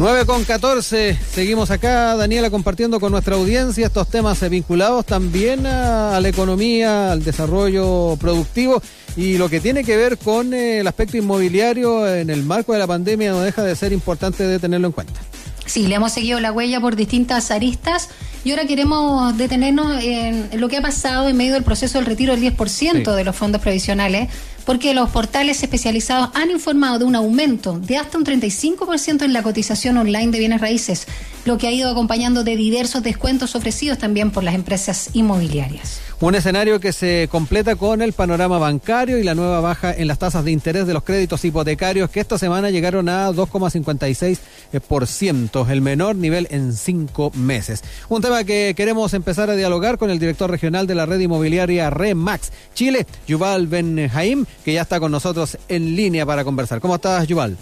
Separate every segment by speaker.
Speaker 1: 9 con 14, seguimos acá, Daniela, compartiendo con nuestra audiencia estos temas vinculados también a, la economía, al desarrollo productivo y lo que tiene que ver con eh, el aspecto inmobiliario en el marco de la pandemia no deja de ser importante de tenerlo en cuenta.
Speaker 2: Sí, le hemos seguido la huella por distintas aristas y ahora queremos detenernos en lo que ha pasado en medio del proceso del retiro del 10% de los fondos previsionales porque los portales especializados han informado de un aumento de hasta un 35% en la cotización online de bienes raíces, lo que ha ido acompañando de diversos descuentos ofrecidos también por las empresas inmobiliarias.
Speaker 1: Un escenario que se completa con el panorama bancario y la nueva baja en las tasas de interés de los créditos hipotecarios que esta semana llegaron a 2,56%, el menor nivel en cinco meses. Un tema que queremos empezar a dialogar con el director regional de la red inmobiliaria REMAX Chile, Yuval Benjaim, que ya está con nosotros en línea para conversar. ¿Cómo estás, Yuval?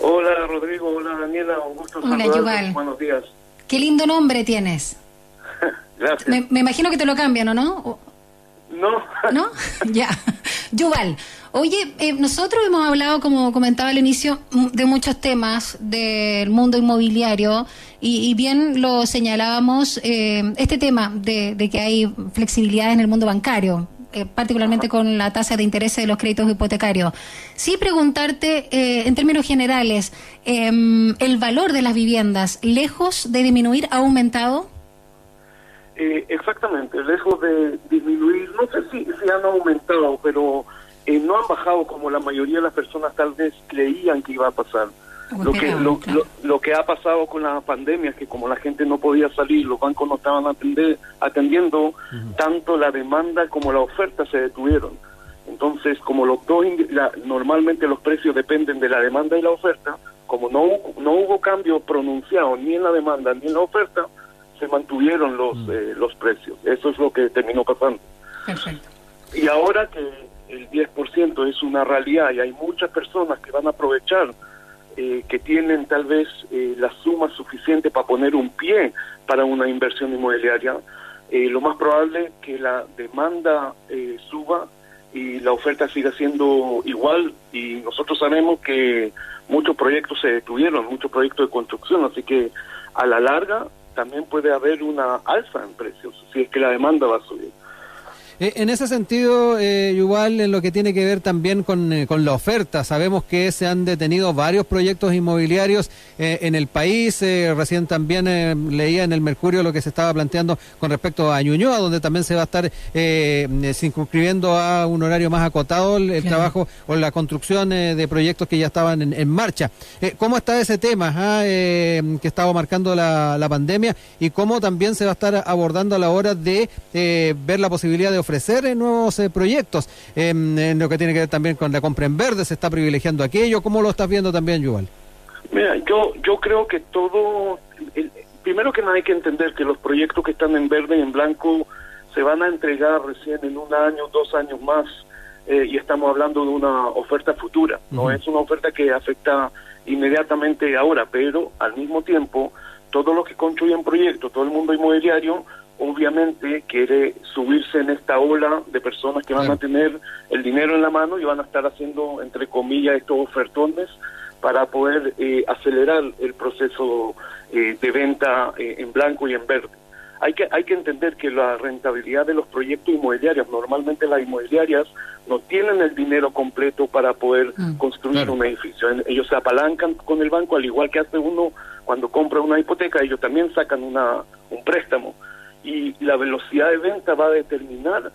Speaker 3: Hola, Rodrigo. Hola, Daniela. Un gusto
Speaker 2: Hola, Yuval.
Speaker 3: Buenos días.
Speaker 2: Qué lindo nombre tienes.
Speaker 3: Gracias.
Speaker 2: Me, imagino que te lo cambian, ¿o
Speaker 3: no? No.
Speaker 2: ¿No? ya. Yuval, oye, eh, nosotros hemos hablado, como comentaba al inicio, de muchos temas del mundo inmobiliario y, bien lo señalábamos, eh, este tema de, que hay flexibilidad en el mundo bancario, eh, particularmente con la tasa de interés de los créditos hipotecarios. Sí preguntarte, en términos generales, em, ¿el valor de las viviendas, lejos de disminuir, ha aumentado?
Speaker 3: Eh, exactamente, lejos de disminuir, no sé si, si han aumentado, pero eh, no han bajado como la mayoría de las personas tal vez creían que iba a pasar. Lo que, lo, lo, que ha pasado con la pandemia es que como la gente no podía salir, los bancos no estaban atender, atendiendo, tanto la demanda como la oferta se detuvieron. Entonces, como los dos, normalmente los precios dependen de la demanda y la oferta, como no, no hubo cambio pronunciado ni en la demanda ni en la oferta, se mantuvieron los, mm. eh, los precios. Eso es lo que terminó pasando.
Speaker 2: Perfecto.
Speaker 3: Y ahora que el 10% es una realidad y hay muchas personas que van a aprovechar, eh, que tienen tal vez eh, la suma suficiente para poner un pie para una inversión inmobiliaria, lo más probable es que la demanda suba y la oferta siga siendo igual y nosotros sabemos que muchos proyectos se detuvieron, muchos proyectos de construcción, así que a la larga también puede haber una alza en precios si es que la demanda va a subir.
Speaker 1: Eh, en ese sentido, eh, igual en lo que tiene que ver también con, eh, con, la oferta, sabemos que se han detenido varios proyectos inmobiliarios eh, en el país. recién también leía en el Mercurio lo que se estaba planteando con respecto a Ñuñoa, donde también se va a estar circunscribiendo a un horario más acotado el, trabajo o la construcción de proyectos que ya estaban en, marcha. ¿Cómo está ese tema ah, que estaba marcando la, la, pandemia y cómo también se va a estar abordando a la hora de ver la posibilidad de ofrecer nuevos eh, proyectos. Em, en lo que tiene que ver también con la compra en verde, se está privilegiando aquello. ¿Cómo lo estás viendo también, Yuval?
Speaker 3: Mira, yo, yo creo que todo. primero que nada hay que entender que los proyectos que están en verde y en blanco se van a entregar recién en un año, dos años más. Eh, y estamos hablando de una oferta futura, no es una oferta que afecta inmediatamente ahora, pero al mismo tiempo, todos los que construyen proyectos, todo el mundo inmobiliario, obviamente quiere subirse en esta ola de personas que van a tener el dinero en la mano y van a estar haciendo, entre comillas, estos ofertones para poder eh, acelerar el proceso eh, de venta eh, en blanco y en verde. Hay que, hay que entender que la rentabilidad de los proyectos inmobiliarios, normalmente las inmobiliarias no tienen el dinero completo para poder mm. construir un edificio. Ellos se apalancan con el banco, al igual que hace uno cuando compra una hipoteca, ellos también sacan una, un préstamo y la velocidad de venta va a determinar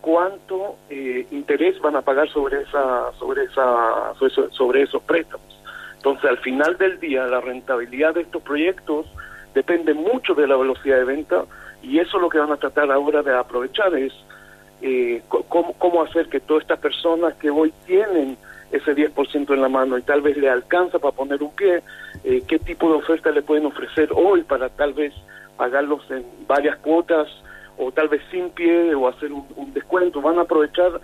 Speaker 3: cuánto eh, interés van a pagar sobre esa sobre esa sobre esos préstamos. Entonces, al final del día, la rentabilidad de estos proyectos depende mucho de la velocidad de venta y eso es lo que van a tratar ahora de aprovechar es eh, cómo, cómo hacer que todas estas personas que hoy tienen ese 10% en la mano y tal vez le alcanza para poner un pie, eh, qué tipo de oferta le pueden ofrecer hoy para tal vez pagarlos en varias cuotas o tal vez sin pie o hacer un, descuento. Van a aprovechar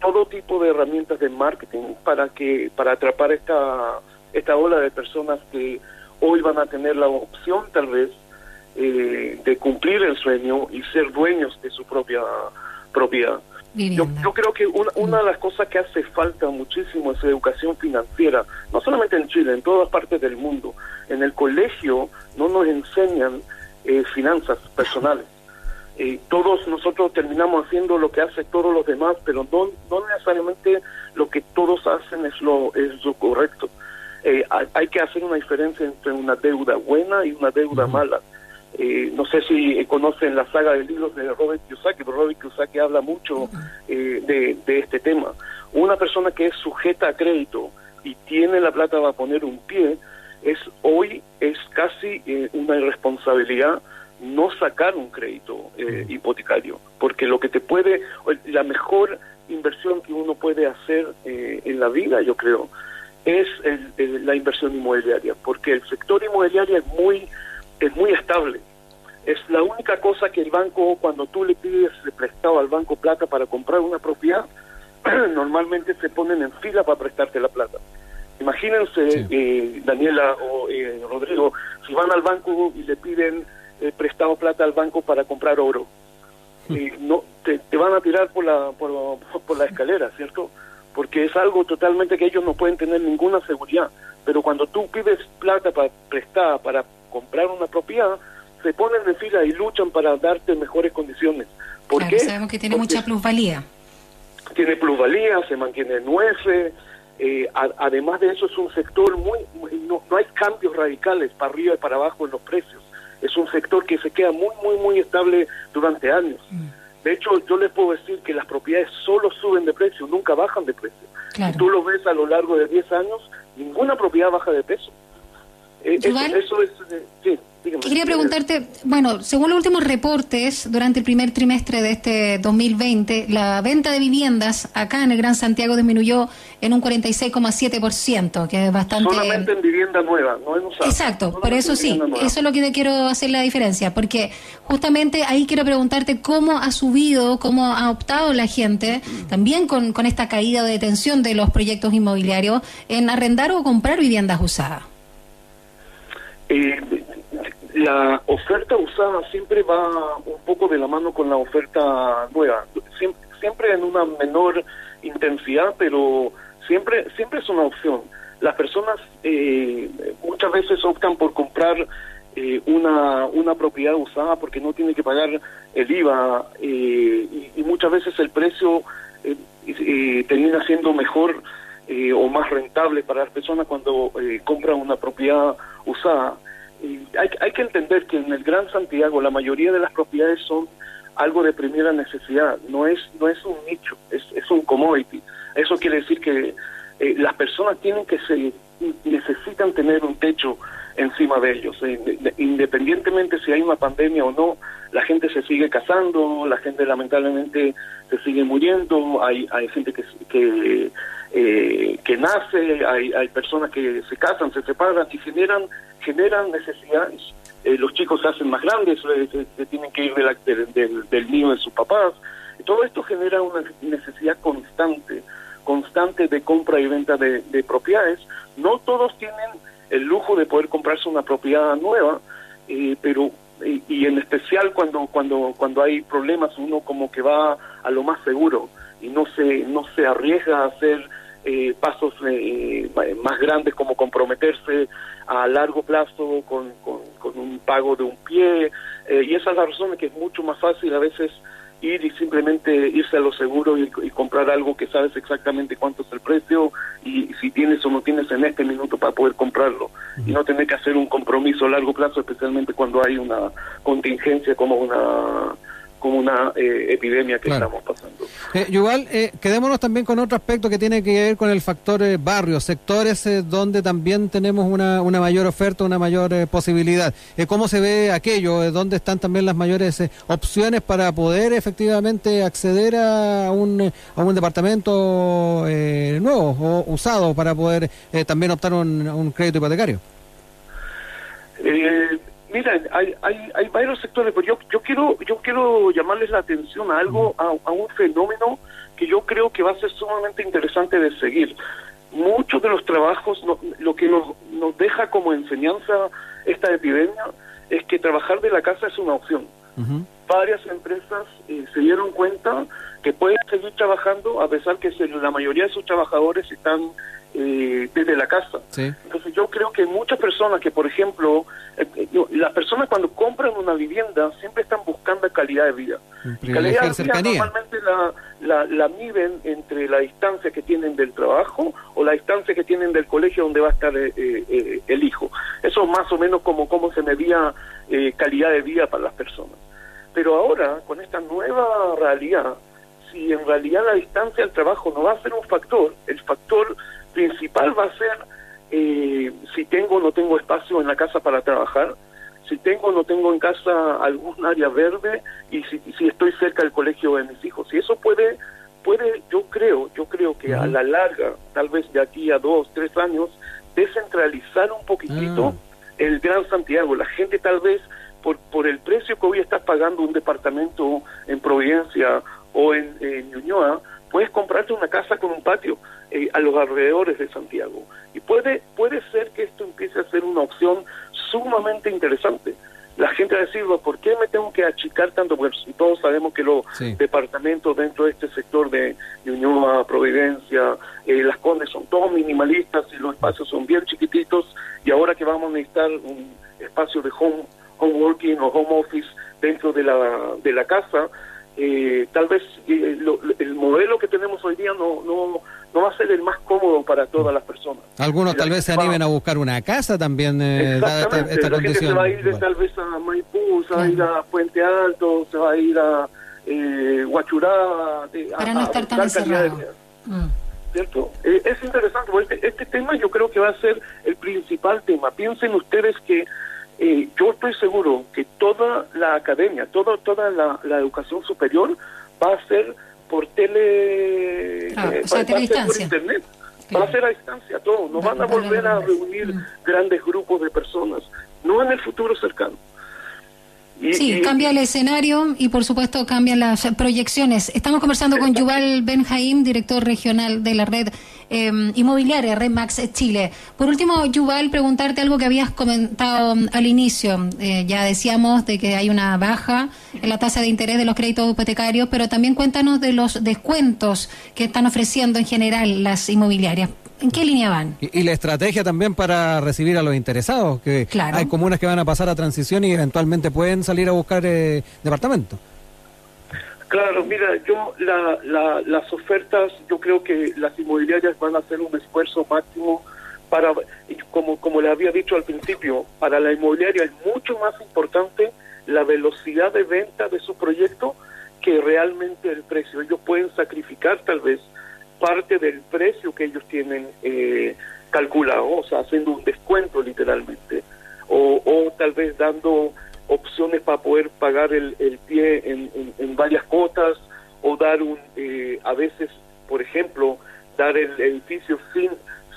Speaker 3: todo tipo de herramientas de marketing para que para atrapar esta esta ola de personas que hoy van a tener la opción tal vez eh, de cumplir el sueño y ser dueños de su propia propiedad. Yo, yo, creo que una, una, de las cosas que hace falta muchísimo es educación financiera, no solamente en Chile, en todas partes del mundo. En el colegio no nos enseñan eh, finanzas personales. Eh, todos nosotros terminamos haciendo lo que hace todos los demás, pero no, no necesariamente lo que todos hacen es lo, es lo correcto. Eh, hay, que hacer una diferencia entre una deuda buena y una deuda mala. Eh, no sé si conocen la saga de libros de Robert Kiyosaki, pero Robert Kiyosaki habla mucho de, de este tema. Una persona que es sujeta a crédito y tiene la plata para poner un pie, es hoy es casi una irresponsabilidad no sacar un crédito eh, hipotecario, porque lo que te puede, la mejor inversión que uno puede hacer eh, en la vida, yo creo, es la inversión inmobiliaria, porque el sector inmobiliario es muy, es muy estable. Es la única cosa que el banco, cuando tú le pides prestado al banco plata para comprar una propiedad, normalmente se ponen en fila para prestarte la plata. Imagínense, eh, Daniela o Rodrigo, si van al banco y le piden eh, prestado plata al banco para comprar oro. Hmm. Y no te, van a tirar por la, por, por, la escalera, ¿cierto? Porque es algo totalmente que ellos no pueden tener ninguna seguridad. Pero cuando tú pides plata para prestar, para comprar una propiedad, se ponen en fila y luchan para darte mejores condiciones.
Speaker 2: ¿Por qué? Sabemos que tiene mucha plusvalía.
Speaker 3: Tiene plusvalía, se mantiene nueve. Eh, además de eso es un sector muy, no, no, hay cambios radicales para arriba y para abajo en los precios es un sector que se queda muy, muy, muy estable durante años. Mm. De hecho, yo les puedo decir que las propiedades solo suben de precio, nunca bajan de precio. Si tú lo ves a lo largo de 10 años, ninguna propiedad baja de peso.
Speaker 2: Eh, eso, es... Eh, sí. Quería preguntarte, bueno, según los últimos reportes, durante el primer trimestre de este 2020, la venta de viviendas acá en el Gran Santiago disminuyó en un 46,7%, que es bastante...
Speaker 3: Solamente en vivienda nueva, no en usada.
Speaker 2: Exacto, por eso sí, eso es lo que quiero hacer la diferencia, porque justamente ahí quiero preguntarte cómo ha subido, cómo ha optado la gente, también con, con esta caída de detención de los proyectos inmobiliarios, en arrendar o comprar viviendas usadas.
Speaker 3: Eh, la oferta usada siempre va un poco de la mano con la oferta nueva, siempre, en una menor intensidad, pero siempre siempre es una opción. Las personas eh, muchas veces optan por comprar eh, una, una propiedad usada porque no tiene que pagar el IVA eh, y, muchas veces el precio termina siendo mejor o más rentable para las personas cuando compran una propiedad usada hay, hay que entender que en el Gran Santiago la mayoría de las propiedades son algo de primera necesidad, no es no es un nicho, es, es un commodity. Eso quiere decir que eh, las personas tienen que se necesitan tener un techo encima de ellos, eh, independientemente si hay una pandemia o no, la gente se sigue casando, la gente lamentablemente se sigue muriendo, hay hay gente que que eh, que nace, hay, hay personas que se casan, se separan y generan generan necesidades. Eh, los chicos se hacen más grandes, se, tienen que ir del, del niño de sus papás. Todo esto genera una necesidad constante, constante de compra y venta de, propiedades. No todos tienen el lujo de poder comprarse una propiedad nueva, eh, pero y, en especial cuando cuando cuando hay problemas uno como que va a lo más seguro y no se no se arriesga a hacer eh, pasos eh, más grandes como comprometerse a largo plazo con, con, un pago de un pie eh, y esa es la razón que es mucho más fácil a veces ir y simplemente irse a lo seguro y, comprar algo que sabes exactamente cuánto es el precio y, si tienes o no tienes en este minuto para poder comprarlo. Y no tener que hacer un compromiso a largo plazo especialmente cuando hay una contingencia como una como una eh, epidemia que estamos pasando.
Speaker 1: Eh, Yuval, eh, quedémonos también con otro aspecto que tiene que ver con el factor eh, barrio, sectores donde también tenemos una, una mayor oferta, una mayor posibilidad. ¿Cómo se ve aquello? ¿Dónde están también las mayores opciones para poder efectivamente acceder a un, a un departamento nuevo o usado para poder también optar un, un crédito hipotecario?
Speaker 3: Mira, hay, hay, hay varios sectores, pero yo, yo quiero yo quiero llamarles la atención a algo, a, un fenómeno que yo creo que va a ser sumamente interesante de seguir. Muchos de los trabajos, lo que nos, nos deja como enseñanza esta epidemia es que trabajar de la casa es una opción. Varias empresas eh, se dieron cuenta que pueden seguir trabajando a pesar que la mayoría de sus trabajadores están eh, desde la casa. Entonces yo creo que muchas personas que, por ejemplo, eh, eh, las personas cuando compran una vivienda siempre están buscando calidad de vida. Calidad de vida normalmente la, la, la, miden entre la distancia que tienen del trabajo o la distancia que tienen del colegio donde va a estar el hijo. Eso es más o menos como cómo se medía calidad de vida para las personas. Pero ahora, con esta nueva realidad, si en realidad la distancia del trabajo no va a ser un factor, el factor principal va a ser eh, si tengo o no tengo espacio en la casa para trabajar, si tengo o no tengo en casa algún área verde y si, si estoy cerca del colegio de mis hijos. Y eso puede, puede yo creo, yo creo que a la larga, tal vez de aquí a dos, tres años, descentralizar un poquitito ah. el Gran Santiago. La gente tal vez por, por el precio que hoy estás pagando un departamento en Providencia o en, en Ñuñoa, puedes comprarte una casa con un patio eh, a los alrededores de Santiago. Y puede, puede ser que esto empiece a ser una opción sumamente interesante. La gente va a decir, ¿por qué me tengo que achicar tanto? Porque todos sabemos que los departamentos dentro de este sector de Ñuñoa, Providencia, eh, Las Condes son todos minimalistas y los espacios son bien chiquititos y ahora que vamos a necesitar un espacio de home, home working o home office dentro de la, de la casa, eh, tal vez eh, el modelo que para todas las personas.
Speaker 1: Algunos tal vez se animen a buscar una casa también, eh,
Speaker 3: esta, esta la Gente se va a ir tal vez a Maipú, se va a ir a Puente Alto, se va a ir a eh, Huachurá.
Speaker 2: para no estar tan encerrado.
Speaker 3: Mm. ¿Cierto? Eh, es interesante, porque este, este tema yo creo que va a ser el principal tema. Piensen ustedes que eh, yo estoy seguro que toda la academia, toda, toda la, educación superior va a ser por tele,
Speaker 2: ah, eh, va, a ser por
Speaker 3: internet, va a ser a distancia todo, no van a volver a reunir grandes grupos de personas, no en el futuro cercano.
Speaker 2: Sí, cambia el escenario y por supuesto cambian las proyecciones. Estamos conversando con Yuval Benjaim, director regional de la red eh, inmobiliaria Max Chile. Por último, Yuval, preguntarte algo que habías comentado mm, al inicio. Eh, ya decíamos de que hay una baja en la tasa de interés de los créditos hipotecarios, pero también cuéntanos de los descuentos que están ofreciendo en general las inmobiliarias. ¿En qué línea van?
Speaker 1: Y, la estrategia también para recibir a los interesados, que hay comunas que van a pasar a transición y eventualmente pueden salir a buscar eh, departamentos.
Speaker 3: Claro, mira, yo la, las ofertas, yo creo que las inmobiliarias van a hacer un esfuerzo máximo para, como, como le había dicho al principio, para la inmobiliaria es mucho más importante la velocidad de venta de su proyecto que realmente el precio. Ellos pueden sacrificar tal vez parte del precio que ellos tienen eh, calculado, o sea, haciendo un descuento literalmente, o, o tal vez dando opciones para poder pagar el, el pie en, en, varias cuotas, o dar un, eh, a veces, por ejemplo, dar el edificio sin,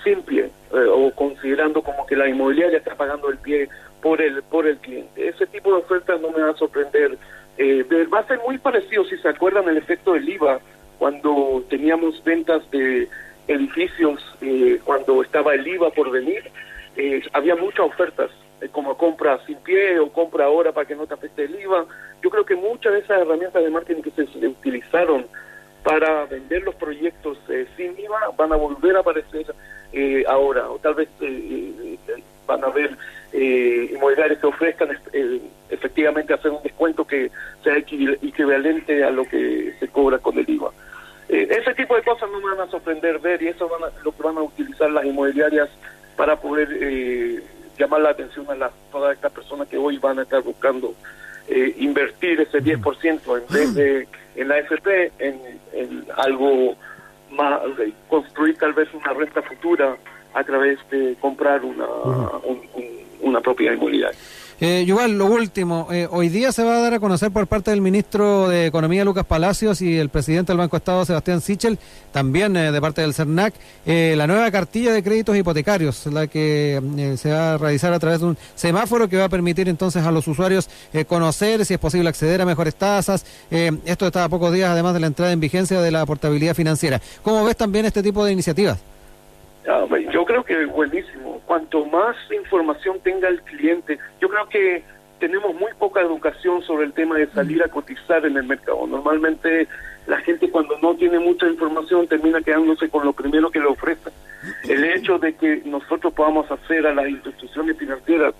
Speaker 3: sin pie, eh, o considerando como que la inmobiliaria está pagando el pie por el, por el cliente. Ese tipo de ofertas no me va a sorprender. Eh, va a ser muy parecido, si se acuerdan, el efecto del IVA cuando teníamos ventas de edificios, eh, cuando estaba el IVA por venir, eh, había muchas ofertas, eh, como compra sin pie o compra ahora para que no te afecte el IVA. Yo creo que muchas de esas herramientas de marketing que se para vender los proyectos sin IVA van a volver a aparecer ahora, o tal vez van a haber inmobiliarios que ofrezcan efectivamente hacer un descuento que sea equivalente a lo que se cobra con el IVA. Eh, ese tipo de cosas no me van a sorprender ver y eso van lo que van a utilizar las inmobiliarias para poder eh, llamar la atención a las, todas estas personas que hoy van a estar buscando eh, invertir ese 10% en vez de en la FP en, algo más, construir tal vez una renta futura a través de comprar una, una propiedad inmobiliaria.
Speaker 1: Eh, Yuval, lo último, eh, hoy día se va a dar a conocer por parte del ministro de Economía Lucas Palacios y el presidente del Banco de Estado Sebastián Sichel, también eh, de parte del CERNAC, eh, la nueva cartilla de créditos hipotecarios, la que se va a realizar a través de un semáforo que va a permitir entonces a los usuarios conocer si es posible acceder a mejores tasas. esto está a pocos días además de la entrada en vigencia de la portabilidad financiera. ¿Cómo ves también este tipo de iniciativas?
Speaker 3: Yo creo que es buenísimo. Cuanto más información tenga el cliente, yo creo que tenemos muy poca educación sobre el tema de salir a cotizar en el mercado. Normalmente la gente cuando no tiene mucha información termina quedándose con lo primero que le ofrecen. El hecho de que nosotros podamos hacer a las instituciones financieras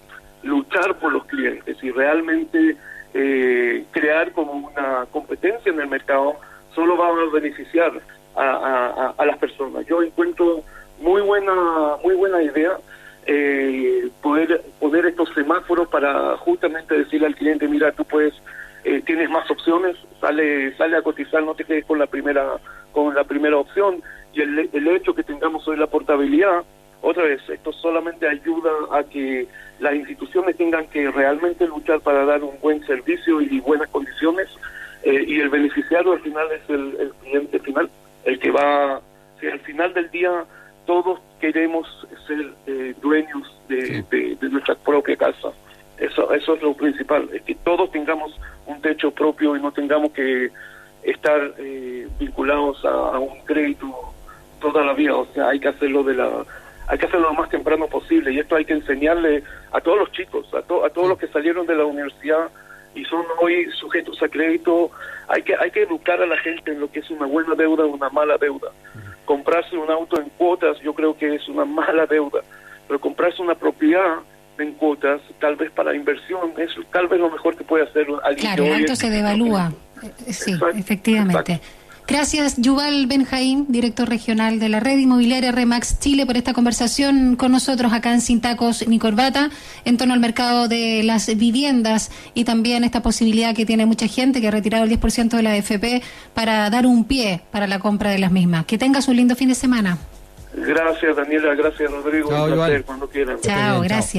Speaker 3: luchar por los clientes y realmente eh, crear como una competencia en el mercado solo va a beneficiar a, a las personas. Yo encuentro muy buena muy buena idea eh, poder poner estos semáforos para justamente decirle al cliente, mira, tú puedes, eh, tienes más opciones, sale sale a cotizar, no te quedes con la primera con la primera opción y el, el hecho que tengamos hoy la portabilidad, otra vez, esto solamente ayuda a que las instituciones tengan que realmente luchar para dar un buen servicio y buenas condiciones eh, y el beneficiario al final es el, el cliente final, el que va, si al final del día todos queremos ser eh, dueños de, de, nuestra propia casa. Eso, eso es lo principal, es que todos tengamos un techo propio y no tengamos que estar eh, vinculados a, un crédito toda la vida. O sea, hay que hacerlo de la, hay que hacerlo lo más temprano posible y esto hay que enseñarle a todos los chicos, a, a todos los que salieron de la universidad y son hoy sujetos a crédito. Hay que, hay que educar a la gente en lo que es una buena deuda o una mala deuda comprarse un auto en cuotas yo creo que es una mala deuda, pero comprarse una propiedad en cuotas, tal vez para inversión, es tal vez lo mejor que puede hacer
Speaker 2: alguien. Claro, el auto se devalúa. Eh, sí, efectivamente. Gracias, Yuval Benjaín, director regional de la red inmobiliaria Remax Chile, por esta conversación con nosotros acá en Sin Tacos ni Corbata en torno al mercado de las viviendas y también esta posibilidad que tiene mucha gente que ha retirado el 10% de la AFP para dar un pie para la compra de las mismas. Que tengas un lindo fin de semana.
Speaker 3: Gracias, Daniela. Gracias, Rodrigo. un placer, cuando quieran.
Speaker 2: Chao, gracias.